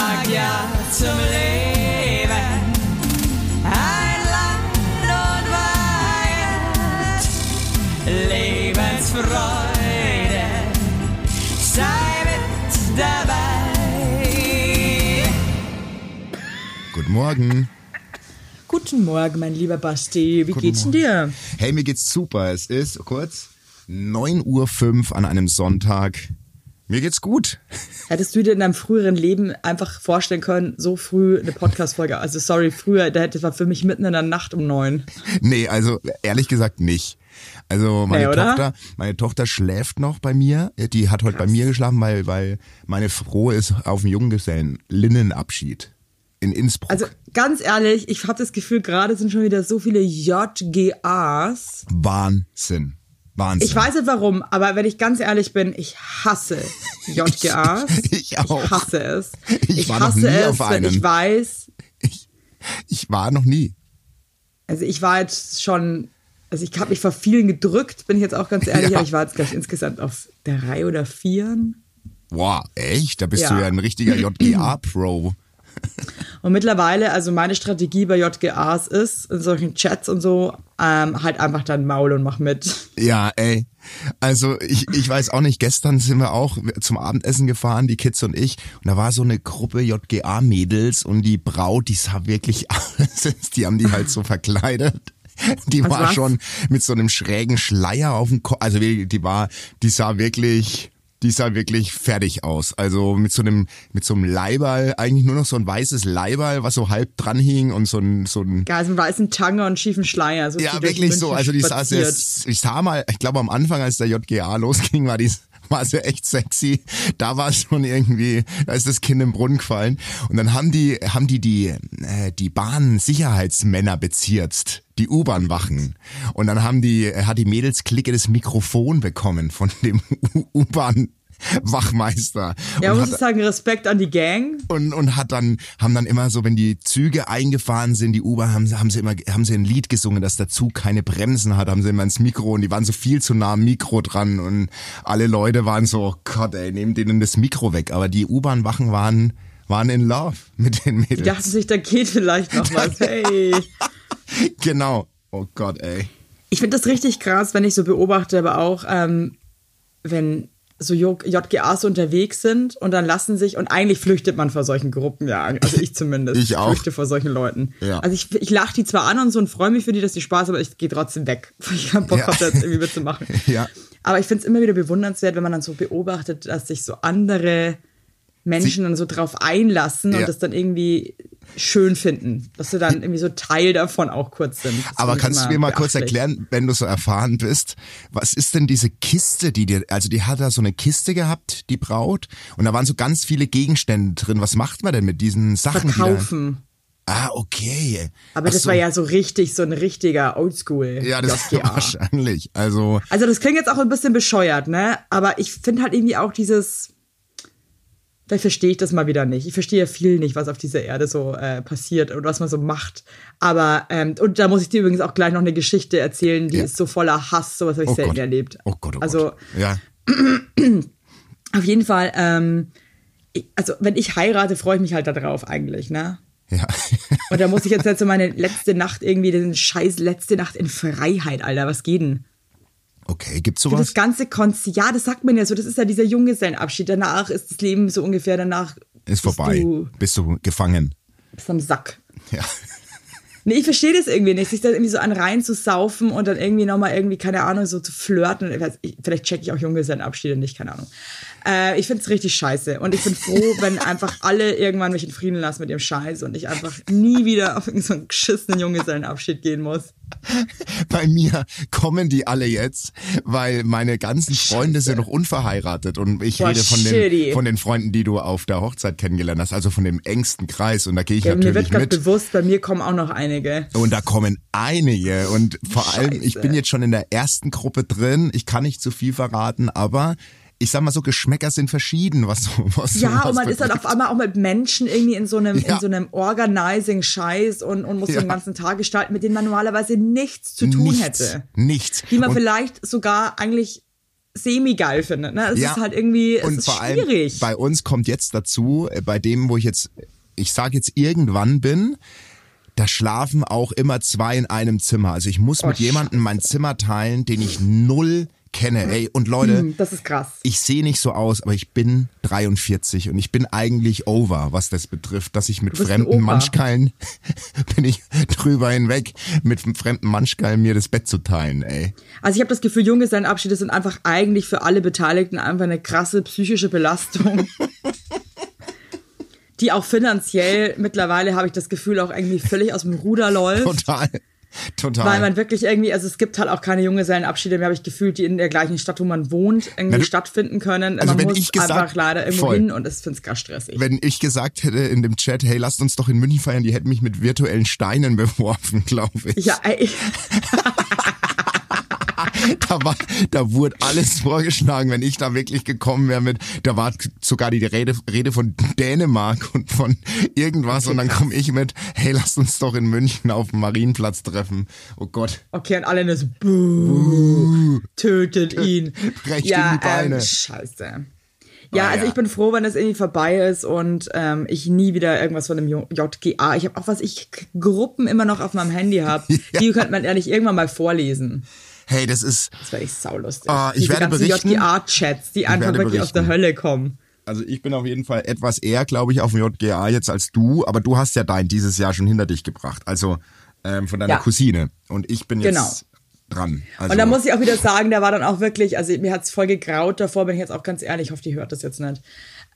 sag ja zum Leben. Ein Land und Weihend, Lebensfreude, sei mit dabei. Guten Morgen. Guten Morgen, mein lieber Basti. Wie Guten geht's denn dir? Hey, mir geht's super. Es ist kurz 9.05 Uhr an einem Sonntag. Mir geht's gut. Hättest du dir in deinem früheren Leben einfach vorstellen können, so früh eine Podcast-Folge, also sorry, früher, das war für mich mitten in der Nacht um neun. Nee, also ehrlich gesagt nicht. Also meine oder? Tochter, meine Tochter schläft noch bei mir. Die hat heute bei mir geschlafen, weil, weil meine Frau ist auf dem Junggesellen Linnenabschied in Innsbruck. Also ganz ehrlich, ich habe das Gefühl, gerade sind schon wieder so viele JGAs. Wahnsinn. Wahnsinn. Ich weiß nicht warum, aber wenn ich ganz ehrlich bin, ich hasse JGAs. Ich auch. Ich hasse es. Ich war noch hasse nie es, auf wenn einem. ich weiß, Ich, ich war noch nie. Also ich war jetzt schon, also ich habe mich vor vielen gedrückt, bin ich jetzt auch ganz ehrlich, Ja. aber ich war jetzt gleich insgesamt auf drei oder vier. Wow, echt? Da bist Ja. du ja ein richtiger JGA-Pro. Und mittlerweile, also meine Strategie bei JGAs ist, in solchen Chats und so, ähm, halt einfach dein Maul und mach mit. Ja, ey. Also ich, ich weiß auch nicht, gestern sind wir auch zum Abendessen gefahren, die Kids und ich, und da war so eine Gruppe JGA-Mädels und die Braut, die sah wirklich aus, die haben die halt so verkleidet. Die Was war schon mit so einem schrägen Schleier auf dem Kopf, also die war, die sah wirklich, die sah wirklich fertig aus. Also mit so einem, mit so einem Leiberl, eigentlich nur noch so ein weißes Leiberl, was so halb dran hing und so ein, so ein, Geil, so einen weißen Tanger und schiefen Schleier. So ja, wirklich so. Also die sah sehr, spaziert. ich sah mal, ich glaube am Anfang, als der JGA losging, war die war sie echt sexy. Da war es schon irgendwie, da ist das Kind im Brunnen gefallen. Und dann haben die, haben die die, äh, die Bahnsicherheitsmänner bezirzt. Die U-Bahn-Wachen. Und dann haben die, äh, hat die Mädelsklicke das Mikrofon bekommen von dem U- U-Bahn-Wachmeister. Ja, muss hat- ich sagen, Respekt an die Gang. und, und hat dann, haben dann immer so, wenn die Züge eingefahren sind, die U-Bahn, haben, sie- haben sie immer, haben sie ein Lied gesungen, dass der Zug keine Bremsen hat, haben sie immer ins Mikro und die waren so viel zu nah am Mikro dran und alle Leute waren so, oh Gott ey, nehmt denen das Mikro weg. Aber die U-Bahn-Wachen waren, waren in love mit den Die dachten Mädels. sich, da geht vielleicht noch was. Hey. Genau. Oh Gott ey. Ich finde das richtig krass, wenn ich so beobachte, aber auch, ähm, wenn so JGAs unterwegs sind und dann lassen sich, und eigentlich flüchtet man vor solchen Gruppen, ja, also ich zumindest. Ich auch. flüchte vor solchen Leuten. Ja. Also ich, ich lache die zwar an und so und freue mich für die, dass die Spaß haben, aber ich gehe trotzdem weg, weil ich keinen Bock Ja. habe, da jetzt irgendwie mitzumachen. Ja. Aber ich finde es immer wieder bewundernswert, wenn man dann so beobachtet, dass sich so andere Menschen dann so drauf einlassen Ja. und das dann irgendwie schön finden, dass sie dann irgendwie so Teil davon auch kurz sind. Aber kannst du mir mal kurz beachtlich. erklären, wenn du so erfahren bist, was ist denn diese Kiste, die dir, also die hat da so eine Kiste gehabt, die Braut, und da waren so ganz viele Gegenstände drin. Was macht man denn mit diesen Sachen? Verkaufen. Die ah, okay. Aber Ach das so. war ja so richtig, so ein richtiger Oldschool. Ja, das JGA. wahrscheinlich. Also, Also das klingt jetzt auch ein bisschen bescheuert, ne? Aber ich finde halt irgendwie auch dieses. Vielleicht verstehe ich das mal wieder nicht. Ich verstehe ja viel nicht, was auf dieser Erde so äh, passiert und was man so macht. Aber, ähm, und da muss ich dir übrigens auch gleich noch eine Geschichte erzählen, die Ja. ist so voller Hass, sowas habe ich oh selten Gott. erlebt. Oh Gott, oh also Gott. Ja. auf jeden Fall, ähm, ich, also wenn ich heirate, freue ich mich halt darauf eigentlich, ne? Ja. Und da muss ich jetzt halt so meine letzte Nacht irgendwie, den scheiß letzte Nacht in Freiheit, Alter, was geht denn? Okay, gibt's Für sowas? das ganze Konzert, ja, das sagt man ja so, das ist ja dieser Junggesellenabschied. Danach ist das Leben so ungefähr, danach Ist vorbei. Bist du Bist du gefangen? bist am Sack. Ja. Nee, ich verstehe das irgendwie nicht, sich da irgendwie so an rein zu saufen und dann irgendwie nochmal irgendwie, keine Ahnung, so zu flirten. Vielleicht checke ich auch Junggesellenabschiede nicht, keine Ahnung. Äh, ich finde es richtig scheiße und ich bin froh, wenn einfach alle irgendwann mich in Frieden lassen mit dem Scheiß und ich einfach nie wieder auf irgendeinen so einen geschissenen Junggesellenabschied gehen muss. Bei mir kommen die alle jetzt, weil meine ganzen Freunde sind noch unverheiratet und ich Boah, rede von den, von den Freunden, die du auf der Hochzeit kennengelernt hast, also von dem engsten Kreis und da gehe ich Ja, mir wird natürlich gerade mit. bewusst, bei mir kommen auch noch einige. Und da kommen einige und vor allem, ich Scheiße. bin jetzt schon in der ersten Gruppe drin. Ich kann nicht zu viel verraten, aber ich sag mal so, Geschmäcker sind verschieden, was so was Ja, und man ist dann betrifft. auf einmal auch mit Menschen irgendwie in so einem, Ja. in so einem Organizing-Scheiß und, und muss Ja. den ganzen Tag gestalten, mit denen man normalerweise nichts zu tun nichts, hätte. Nichts. Die man Und- vielleicht sogar eigentlich semi-geil finde. Ne? Es Ja. ist halt irgendwie, es und ist vor allem schwierig. bei uns kommt jetzt dazu, äh, bei dem, wo ich jetzt, ich sage jetzt irgendwann bin, da schlafen auch immer zwei in einem Zimmer. Also ich muss Oh, mit jemandem mein Zimmer teilen, den ich null kenne. Ey, und Leute, Hm, das ist krass. ich sehe nicht so aus, aber ich bin 43 und ich bin eigentlich over, was das betrifft, dass ich mit fremden. Manschkeilen bin ich drüber hinweg, mit fremden Manschkeilen mir das Bett zu teilen, ey. Also ich habe das Gefühl, Junggesellenabschiede sind einfach eigentlich für alle Beteiligten einfach eine krasse psychische Belastung. die auch finanziell mittlerweile, habe ich das Gefühl, auch irgendwie völlig aus dem Ruder läuft. Total. Total. Weil man wirklich irgendwie, also es gibt halt auch keine Junggesellenabschiede mehr, habe ich gefühlt, die in der gleichen Stadt, wo man wohnt, irgendwie du- stattfinden können. Also man wenn muss ich gesagt- einfach leider irgendwo voll. hin und das finde ich gar stressig. wenn ich gesagt hätte in dem Chat, hey, lasst uns doch in München feiern, die hätten mich mit virtuellen Steinen beworfen, glaube ich. ja, ey, Da, war, da wurde alles vorgeschlagen, wenn ich da wirklich gekommen wäre mit, da war sogar die Rede, Rede von Dänemark und von irgendwas und dann komme ich mit, hey, lasst uns doch in München auf dem Marienplatz treffen. Oh Gott. okay, und alle nur so, buh, tötet ihn. Brecht ja, ihm die Beine. Ähm, scheiße. Ja, Ah, also ja. ich bin froh, wenn das irgendwie vorbei ist und ähm, ich nie wieder irgendwas von dem JGA. Ich habe auch was ich Gruppen immer noch auf meinem Handy habe. Die könnte man ehrlich irgendwann mal vorlesen. Hey, das ist, Das wäre echt saulustig. Ah, ich Diese werde berichten. JGA-Chats, die einfach wirklich aus der berichten. Hölle kommen. also ich bin auf jeden Fall etwas eher, glaube ich, auf dem JGA jetzt als du, aber du hast ja dein dieses Jahr schon hinter dich gebracht. Also ähm, von deiner Ja. Cousine. Und ich bin jetzt Genau. dran. Also, Und da muss ich auch wieder sagen, der war dann auch wirklich, also mir hat's voll gegraut davor, bin ich jetzt auch ganz ehrlich, ich hoffe, die hört das jetzt nicht.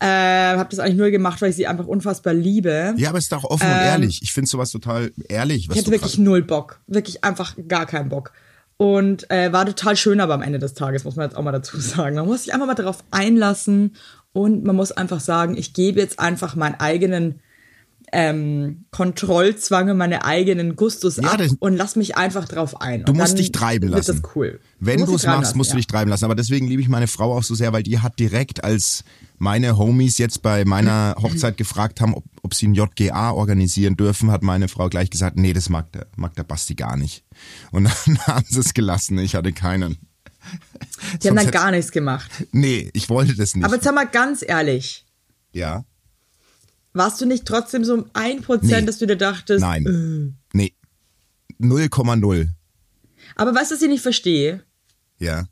Äh, habe das eigentlich nur gemacht, weil ich sie einfach unfassbar liebe. ja, aber ist doch offen und ehrlich. Ich finde sowas total ehrlich. Was Ähm, Ich hatte du wirklich null Bock. Wirklich einfach gar keinen Bock. Und äh, war total schön aber am Ende des Tages, muss man jetzt auch mal dazu sagen. Man muss sich einfach mal darauf einlassen und man muss einfach sagen, ich gebe jetzt einfach meinen eigenen ähm, Kontrollzwang und meine eigenen Gustus Ja, ab und lass mich einfach drauf ein. Du und musst dann dich treiben lassen. Wird das cool. Wenn musst du es machst, lassen, musst du ja. dich treiben lassen. Aber deswegen liebe ich meine Frau auch so sehr, weil die hat direkt, als meine Homies jetzt bei meiner Hochzeit gefragt haben, ob, ob sie ein JGA organisieren dürfen, hat meine Frau gleich gesagt, nee, das mag der, mag der Basti gar nicht. Und dann haben sie es gelassen. Ich hatte keinen. Die haben dann gar nichts gemacht. Nee, ich wollte das nicht. Aber jetzt sag mal ganz ehrlich, ja, warst du nicht trotzdem so um ein Prozent, Nee. dass du dir dachtest, nein. Nee. 0,0. aber weißt du, was ich nicht verstehe? Ja.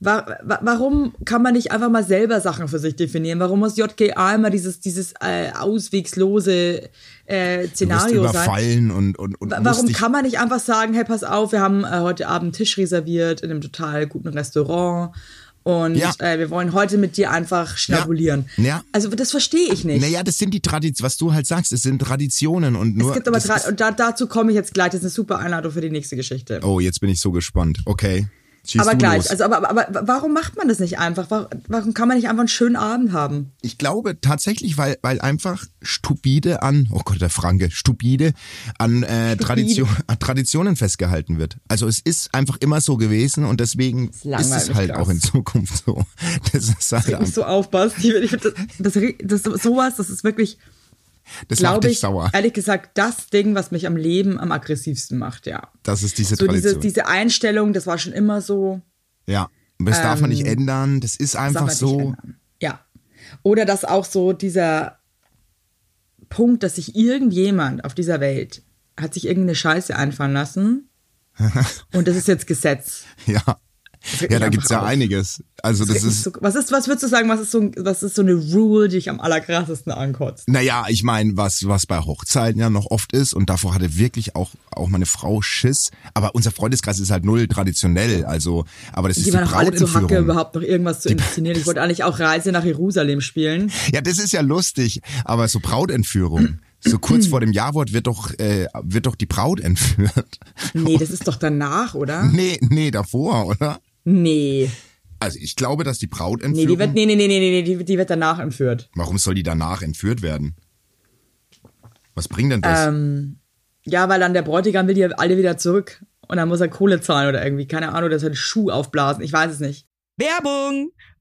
Wa wa warum kann man nicht einfach mal selber Sachen für sich definieren? Warum muss JGA immer dieses, dieses äh, auswegslose äh, Du Szenario sein? überfallen und, und, und musst Warum kann man nicht einfach sagen, hey, pass auf, wir haben äh, heute Abend Tisch reserviert in einem total guten Restaurant und Ja. äh, wir wollen heute mit dir einfach schnabulieren. Ja. Also das verstehe ich nicht. Naja, das sind die Traditionen, was du halt sagst, es sind Traditionen und nur. es gibt aber Tra und da, dazu komme ich jetzt gleich. Das ist eine super Einladung für die nächste Geschichte. Oh, jetzt bin ich so gespannt. Okay. Schieß aber du gleich, los. also aber, aber, warum macht man das nicht einfach? Warum, kann man nicht einfach einen schönen Abend haben? ich glaube tatsächlich, weil, weil einfach stupide an, oh Gott, der Franke, stupide an, äh, Tradition, an Traditionen festgehalten wird. Also es ist einfach immer so gewesen und deswegen ist, langweilig es halt krass. auch in Zukunft so. Das ist halt Nicht einfach, so aufpasst. Ich find das, das, das, das, sowas, das ist wirklich, das macht glaube ich, sauer. ehrlich gesagt, das Ding, was mich am Leben am aggressivsten macht, ja. Das ist diese So diese, Tradition. diese Einstellung, das war schon immer so. ja. Das darf man nicht ändern. Das ist das einfach man so. nicht ändern. Ja. Oder dass auch so dieser Punkt, dass sich irgendjemand auf dieser Welt hat sich irgendeine Scheiße einfallen lassen und das ist jetzt Gesetz. Ja. Ja, da gibt's ja einfach auf. einiges. Also das ist, so, was ist, was würdest du sagen, was ist so, was ist so eine Rule, die ich am allerkrassesten ankotzt? Naja, ich meine, was, was bei Hochzeiten ja noch oft ist, und davor hatte wirklich auch, auch meine Frau Schiss, aber unser Freundeskreis ist halt null traditionell, also, aber das ist Die die, waren auch alle zu Hacke, überhaupt noch irgendwas zu inszenieren. Ich wollte eigentlich auch Reise nach Jerusalem spielen. Ja, das ist ja lustig, aber so Brautentführung, so kurz vor dem Jawort wird doch, äh, wird doch die Braut entführt. Nee, das ist doch danach, oder? Nee, nee, davor, oder? Nee. Also ich glaube, dass die Nee, Brautentführung, die wird, nee, nee, nee, nee, nee, die, die wird danach entführt. warum soll die danach entführt werden? Was bringt denn das? Ähm, ja, weil dann der Bräutigam will die alle wieder zurück. Und dann muss er Kohle zahlen oder irgendwie, keine Ahnung, das hat Schuh aufblasen. Ich weiß es nicht. Werbung!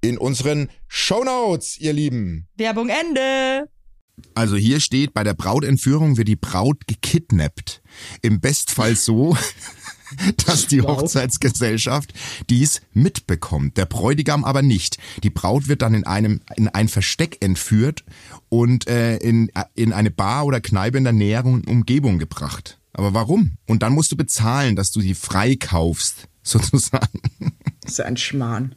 in unseren Shownotes, ihr Lieben. Werbung Ende. Also hier steht, bei der Brautentführung wird die Braut gekidnappt. Im Bestfall so, dass die. Hochzeitsgesellschaft dies mitbekommt, der Bräutigam aber nicht. Die Braut wird dann in einem in ein Versteck entführt und äh, in, in eine Bar oder Kneipe in der näheren Umgebung gebracht. Aber warum? Und dann musst du bezahlen, dass du sie freikaufst, sozusagen. So ein Schmarrn.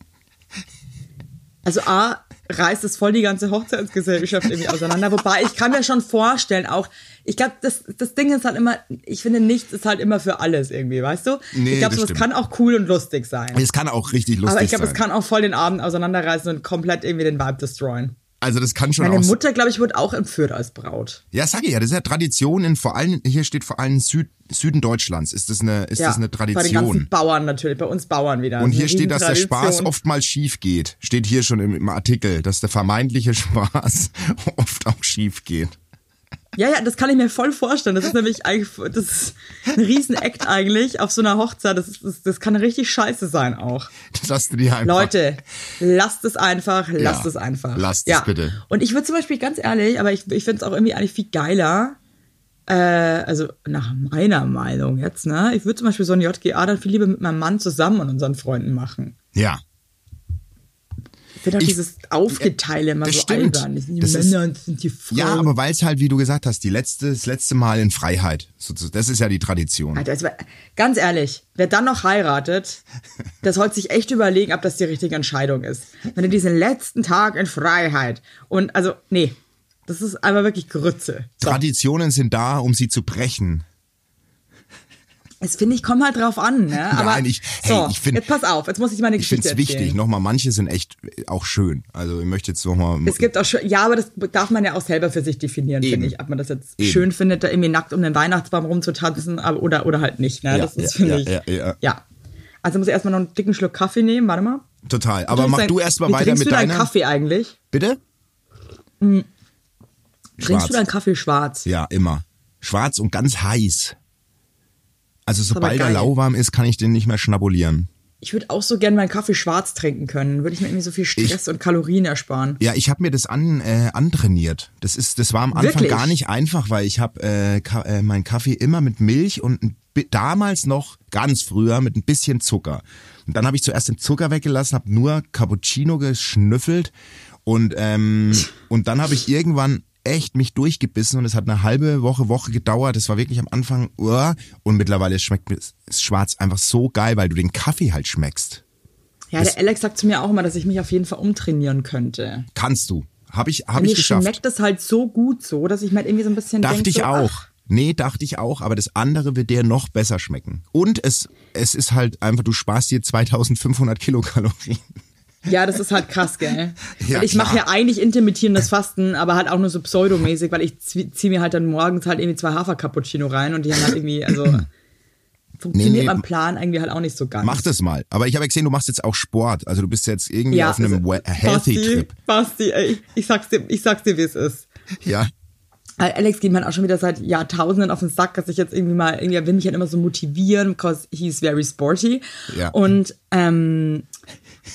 Also A, reißt es voll die ganze Hochzeitsgesellschaft irgendwie auseinander. Wobei, ich kann mir schon vorstellen, auch, ich glaube, das, das Ding ist halt immer, ich finde, nichts ist halt immer für alles irgendwie, weißt du? Nee, ich glaube, das stimmt. kann auch cool und lustig sein. Es kann auch richtig lustig Aber ich glaube, sein. es kann auch voll den Abend auseinanderreißen und komplett irgendwie den Vibe destroyen. Also das kann schon Meine auch Mutter, glaube ich, wurde auch entführt als Braut. Ja, sag ich ja, das ist ja Tradition in vor allem, hier steht vor allem Süd, Süden Deutschlands, ist das eine, ist Ja, das eine Bei den ganzen Tradition. Bauern natürlich, bei uns Bauern wieder. Und hier steht, dass der Spaß oft schief geht. Steht hier schon im, im Artikel, dass der vermeintliche Spaß oft auch schief geht. Ja, ja, das kann ich mir voll vorstellen. Das ist nämlich eigentlich, das ist ein Riesenakt eigentlich auf so einer Hochzeit. Das, ist, das, das kann richtig scheiße sein auch. Dass du dir einfach, Leute, lasst es einfach, lasst Ja, es einfach. lasst es bitte. Und ich würde zum Beispiel ganz ehrlich, aber ich, ich finde es auch irgendwie eigentlich viel geiler, äh, also nach meiner Meinung jetzt, ne? Ich würde zum Beispiel so ein JGA dann viel lieber mit meinem Mann zusammen und unseren Freunden machen. Ja. Ich finde auch Ich- dieses Aufgeteile immer das so stimmt. albern. Das sind die Das ist- Männer und das sind die Frauen. Ja, aber weil es halt, wie du gesagt hast, die letzte, das letzte Mal in Freiheit. Das ist ja die Tradition. Alter, war, ganz ehrlich, wer dann noch heiratet, der sollte sich echt überlegen, ob das die richtige Entscheidung ist. Wenn du diesen letzten Tag in Freiheit und also, nee, das ist einfach wirklich Grütze. So. Traditionen sind da, um sie zu brechen. Es finde ich, kommt halt drauf an, ne? Aber Nein, ich- hey, so, ich find- jetzt pass auf, jetzt muss ich meine Ich finde Geschichte es wichtig. Nochmal, manche sind echt auch schön. Also ich möchte jetzt nochmal. Es gibt auch schon, ja, aber das darf man ja auch selber für sich definieren, finde ich. Ob man das jetzt Eben. schön findet, da irgendwie nackt um den Weihnachtsbaum rumzutanzen aber, oder, oder halt nicht. Ne? Ja, das ist, ja, finde ja, ich. ja, ja. Also muss ich erstmal noch einen dicken Schluck Kaffee nehmen. Warte mal. Total. Aber Trinkst mach dein- du erst mal Wie weiter trinkst mit du deinen. Kaffee eigentlich? Bitte? Trinkst Schwarz. du deinen Kaffee schwarz? Ja, immer. Schwarz und ganz heiß. Also sobald er lauwarm ist, kann ich den nicht mehr schnabulieren. Ich würde auch so gern meinen Kaffee schwarz trinken können. Würde ich mir irgendwie so viel Stress und Kalorien ersparen. Ja, ich habe mir das an, äh, antrainiert. Das ist, das war am Anfang Wirklich? gar nicht einfach, weil ich habe äh, Ka äh, meinen Kaffee immer mit Milch und damals noch ganz früher mit ein bisschen Zucker. Und dann habe ich zuerst den Zucker weggelassen, habe nur Cappuccino geschnüffelt und ähm, und dann habe ich irgendwann echt mich durchgebissen und es hat eine halbe Woche Woche gedauert. Das war wirklich am Anfang uah, und mittlerweile schmeckt mir das Schwarz einfach so geil, weil du den Kaffee halt schmeckst. Ja, der Alex sagt zu mir auch immer, dass ich mich auf jeden Fall umtrainieren könnte. Kannst du? Habe ich Mir ich geschafft. schmeckt das halt so gut so, dass ich mir halt irgendwie so ein bisschen Dachte denk, ich so, auch. ach, Nee, dachte ich auch, aber das andere wird dir noch besser schmecken. Und es, es ist halt einfach, du sparst dir 2500 Kilokalorien. Ja, das ist halt krass, gell? Ja, ich mache ja eigentlich intermittierendes Fasten, aber halt auch nur so pseudomäßig, weil ich ziehe mir halt dann morgens halt irgendwie zwei Hafer-Cappuccino rein und die haben halt irgendwie, also funktioniert Nee, nee. beim Plan irgendwie halt auch nicht so ganz. Mach das mal. Aber ich habe ja gesehen, du machst jetzt auch Sport. Also du bist jetzt irgendwie ja, auf einem also, we- healthy Basti, Trip. Basti, ey, ich sag's dir, ich sag's dir, wie es ist. Ja. Äh, Alex geht man auch schon wieder seit Jahrtausenden auf den Sack, dass ich jetzt irgendwie mal, irgendwie will mich halt immer so motivieren, because he's very sporty. Ja. Und ähm,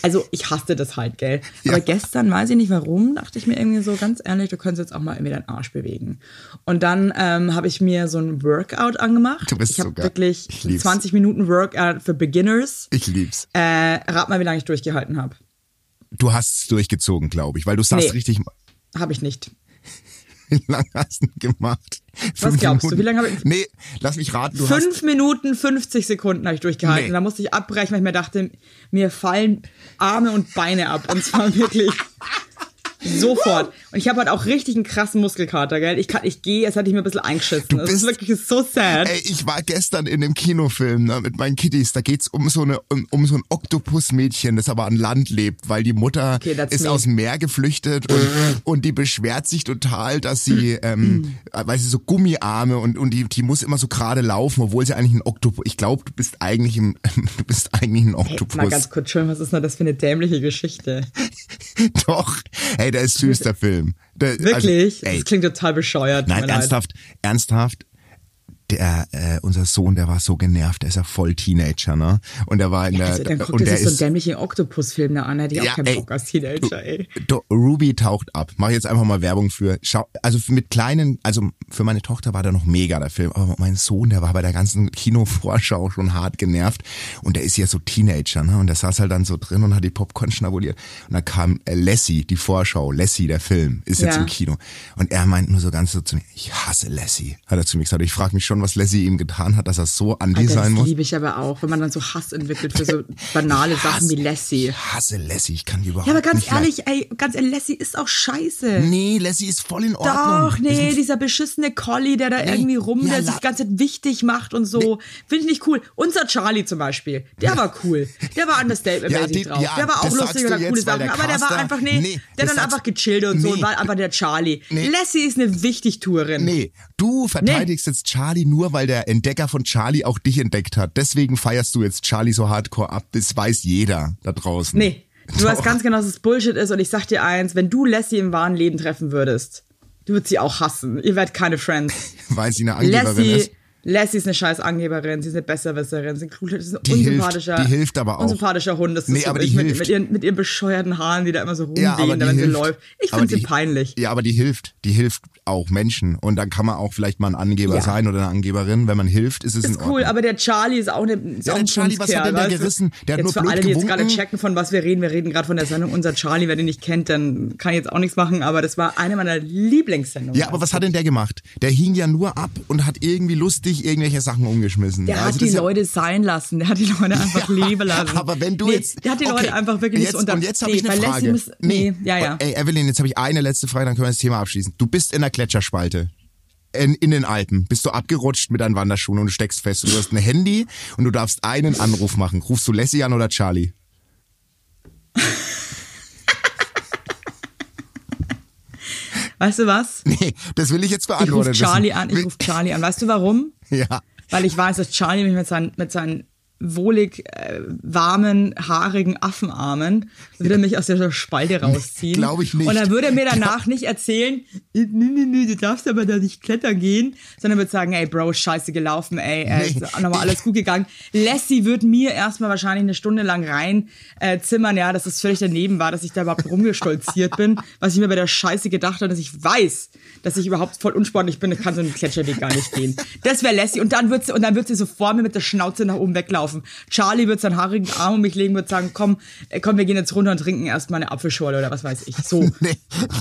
also ich hasste das halt, gell. Aber Ja. gestern, weiß ich nicht warum, dachte ich mir irgendwie so, ganz ehrlich, du könntest jetzt auch mal irgendwie deinen Arsch bewegen. Und dann ähm, habe ich mir so ein Workout angemacht. Du bist ich so habe wirklich Ich lieb's. 20 Minuten Workout für Beginners. Ich lieb's. Äh, rat mal, wie lange ich durchgehalten habe. Du hast es durchgezogen, glaube ich, weil du sagst Nee. richtig, Habe ich nicht. wie lange hast du gemacht? Was glaubst du, wie lange habe ich- Nee, lass mich raten, du hast Fünf Minuten 50 Sekunden habe ich durchgehalten. Nee. Da musste ich abbrechen, weil ich mir dachte, mir fallen Arme und Beine ab. Und zwar wirklich sofort. Und ich habe halt auch richtig einen krassen Muskelkater, gell? Ich kann, ich gehe, als hätte ich mir ein bisschen eingeschissen. Du das ist bist- wirklich so sad. Ey, ich war gestern in dem Kinofilm ne, mit meinen Kitties. Da geht's um so eine um, um so ein Oktopusmädchen, das aber an Land lebt, weil die Mutter Okay, ist me. aus dem Meer geflüchtet und, und die beschwert sich total, dass sie, ähm, weil sie so Gummiarme und und die die muss immer so gerade laufen, obwohl sie eigentlich ein Oktopus. Ich glaube, du bist eigentlich ein, du bist eigentlich ein Hey, mal Oktopus. ganz kurz, Entschuldigung, was ist denn das für eine dämliche Geschichte? Doch. Hey, der ist süß der Film. Der, Wirklich? Also, ey, das klingt total bescheuert. Nein, mir leid. ernsthaft, ernsthaft. Der, äh, unser Sohn, der war so genervt, der ist ja voll Teenager, ne? Und der war in der, Also, dann guckt und er der sich so einen ist, dämlichen Oktopus-Film da an, hätte ich auch Ja, keinen ey. Bock als Teenager, ey. Do, Ruby taucht ab. Mach jetzt einfach mal Werbung für. Schau, also mit kleinen, also für meine Tochter war der noch mega der Film, aber mein Sohn, der war bei der ganzen Kinovorschau schon hart genervt und der ist ja so Teenager, ne? Und der saß halt dann so drin und hat die Popcorn schnabuliert und dann kam äh, Lassie, die Vorschau, Lassie, der Film, ist jetzt Ja. im Kino und er meint nur so ganz so zu mir, ich hasse Lassie, hat er zu mir gesagt. Ich frage mich schon, was Lassie ihm getan hat, dass er so Andi Alter, sein das muss. liebe ich aber auch, wenn man dann so Hass entwickelt für so banale Sachen wie Lassie. Ich hasse Lassie, ich kann die überhaupt Ja, aber ganz nicht ehrlich, ey, ganz ehrlich, Lassie ist auch scheiße. Nee, Lassie ist voll in Ordnung. Doch, nee, dieser beschissene Collie, der da Nee. irgendwie rum, Ja, der sich ganz wichtig macht und so. Finde ich nicht cool. Unser Charlie zum Beispiel, der war cool. Der war understatement-mäßig Ja, die- drauf. ja, der war auch das lustig und hat coole Sachen, der aber der war einfach, nee, Nee, der das dann einfach gechillt und so Nee. und war einfach der Charlie. Nee. Lassie ist eine Wichtigtourin. Nee, du verteidigst jetzt Charlie nur, weil der Entdecker von Charlie auch dich entdeckt hat. Deswegen feierst du jetzt Charlie so hardcore ab. Das weiß jeder da draußen. Nee, du Doch. weißt ganz genau, dass es Bullshit ist und ich sag dir eins, wenn du Lassie im wahren Leben treffen würdest, du würdest sie auch hassen. Ihr werdet keine Friends. Weil sie eine Angeberin Lassie, ist. Lassie ist eine scheiß Angeberin, sie ist eine Besserwisserin, sie ist ein, cooler- sie ist ein Die hilft- unsympathischer, die hilft aber auch. unsympathischer Hund. Das ist Nee, so aber die mit, hilft. mit, ihren, mit ihren bescheuerten Haaren, die da immer so rumwehen, Ja, wenn sie hilft. läuft. Ich finde sie peinlich. Ja, aber die hilft. Die hilft auch Menschen. Und dann kann man auch vielleicht mal ein Angeber Ja. sein oder eine Angeberin. Wenn man hilft, ist es in Ist Ordnung. cool, aber der Charlie ist auch, eine, ist Ja, auch ein Charlie, was hat denn der gerissen? Der hat jetzt nur für alle, die jetzt gerade gewunken. checken, von was wir reden, wir reden gerade von der Sendung Unser Charlie. Wer den nicht kennt, dann kann ich jetzt auch nichts machen, aber das war eine meiner Lieblingssendungen. Ja, aber was hat denn der gemacht? Der hing ja nur ab und hat irgendwie lustig irgendwelche Sachen umgeschmissen. Der ja, hat also die ja- Leute sein lassen. Der hat die Leute einfach leben lassen. Aber wenn du nee, jetzt. Der hat die okay, Leute einfach wirklich jetzt, unter. Und jetzt habe nee, ich eine Frage. Muss, nee, ja, ja. Ey, Evelyn, jetzt habe ich eine letzte Frage, dann können wir das Thema abschließen. Du bist in der Gletscherspalte. In, in den Alpen bist du abgerutscht mit deinen Wanderschuhen und du steckst fest. Und du hast ein Handy und du darfst einen Anruf machen. Rufst du Lassie an oder Charlie? Weißt du was? Nee, das will ich jetzt Ich beantworten. rufe Charlie wissen. an, ich rufe Charlie an. Weißt du warum? Ja. Weil ich weiß, dass Charlie mich mit seinen, mit seinen wohlig äh, warmen, haarigen Affenarmen würde mich aus der Spalte rausziehen. glaub ich nicht. Und dann würde er mir danach nicht erzählen, nee, nee, nee, du darfst aber da nicht klettern gehen, sondern würde sagen, ey Bro, scheiße gelaufen, ey, äh, Nee. ist nochmal alles gut gegangen. Lassie wird mir erstmal wahrscheinlich eine Stunde lang rein äh, zimmern, ja, dass es völlig daneben war, dass ich da überhaupt rumgestolziert bin, was ich mir bei der Scheiße gedacht habe, dass ich weiß, dass ich überhaupt voll unsportlich bin, ich kann so einen Gletscherweg gar nicht gehen. Das wäre Lassie und dann wird sie und dann wird sie so vor mir mit der Schnauze nach oben weglaufen. Charlie wird seinen haarigen Arm um mich legen, wird sagen, komm, äh, komm, wir gehen jetzt runter und trinken erstmal eine Apfelschorle oder was weiß ich. So. Nee,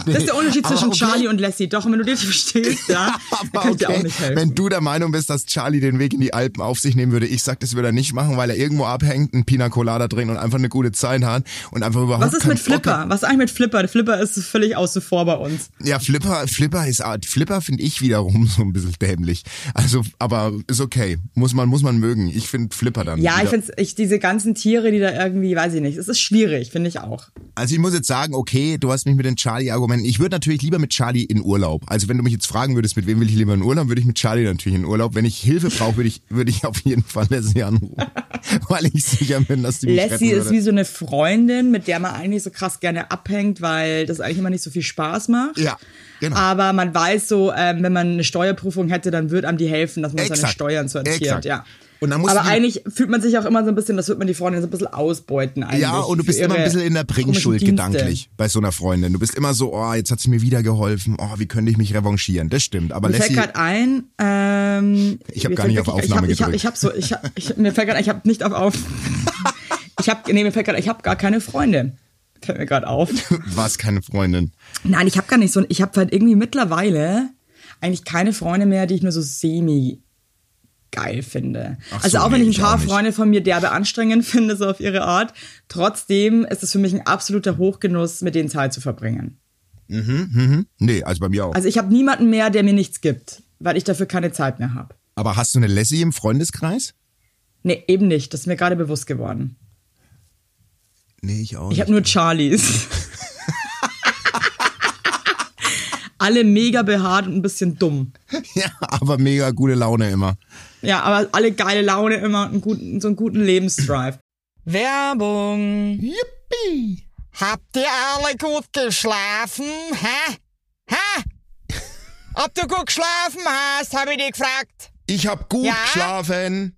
nee. Das ist der Unterschied zwischen okay. Charlie und Lassie. Doch, und wenn du den verstehst, ja, Aber kann ich dir okay, auch nicht helfen. wenn du der Meinung bist, dass Charlie den Weg in die Alpen auf sich nehmen würde, ich sag, das würde er nicht machen, weil er irgendwo abhängt, einen Pina Colada trinkt und einfach eine gute Zeit hat und einfach überhaupt Was ist mit. Flipper? Was ist eigentlich mit Flipper? Der Flipper ist völlig außen vor bei uns. Ja, Flipper, Flipper ist, Flipper finde ich wiederum so ein bisschen dämlich. Also, aber ist okay. Muss man, muss man mögen. Ich finde Flipper dann dann. Ja, ich finde ich, diese ganzen Tiere, die da irgendwie, weiß ich nicht, es ist schwierig, finde ich auch. Also ich muss jetzt sagen, okay, du hast mich mit den Charlie-Argumenten. Ich würde natürlich lieber mit Charlie in Urlaub. Also wenn du mich jetzt fragen würdest, mit wem will ich lieber in Urlaub, würde ich mit Charlie natürlich in Urlaub. Wenn ich Hilfe brauche, würde ich, würde ich auf jeden Fall Lassie anrufen. weil ich sicher bin, dass die mich Lassie retten ist würde. wie so eine Freundin, mit der man eigentlich so krass gerne abhängt, weil das eigentlich immer nicht so viel Spaß macht. Ja, genau. Aber man weiß so, ähm, wenn man eine Steuerprüfung hätte, dann wird einem die helfen, dass man seine Exakt. Steuern sortiert. Exakt. Ja. Und dann Aber eigentlich fühlt man sich auch immer so ein bisschen, das wird man die Freundin so ein bisschen ausbeuten eigentlich. Ja, und du bist immer ein bisschen in der Bringschuld gedanklich bei so einer Freundin. Du bist immer so, oh, jetzt hat sie mir wieder geholfen. Oh, wie könnte ich mich revanchieren? Das stimmt. Aber Mir fällt gerade ein, ähm, Ich hab mir gar nicht auf Aufnahme ich hab, gedrückt. Ich habe hab so, ich hab, ich, mir fällt gerade, ich habe nicht auf auf. ich habe, nee, mir fällt gerade, ich habe gar keine Freunde. Fällt mir gerade auf. warst keine Freundin. Nein, ich habe gar nicht so, ich habe halt irgendwie mittlerweile eigentlich keine Freunde mehr, die ich nur so semi geil finde. Ach also so, auch wenn nee, ich ein paar. Freunde von mir derbe anstrengend finde, so auf ihre Art, trotzdem ist es für mich ein absoluter Hochgenuss, mit denen Zeit zu verbringen. Nee, also bei mir auch. Also ich habe niemanden mehr, der mir nichts gibt, weil ich dafür keine Zeit mehr habe. Aber hast du eine Lassie im Freundeskreis? Nee, eben nicht. Das ist mir gerade bewusst geworden. Nee, ich auch Ich habe nur Charlies. Alle mega behaart und ein bisschen dumm. Ja, aber mega gute Laune immer. Ja, aber alle geile Laune immer und einen guten, so einen guten Lebensdrive. Werbung. Yippie! Habt ihr alle gut geschlafen? Hä? Hä? Ob du gut geschlafen hast, habe ich dich gefragt. Ich hab gut Ja? geschlafen.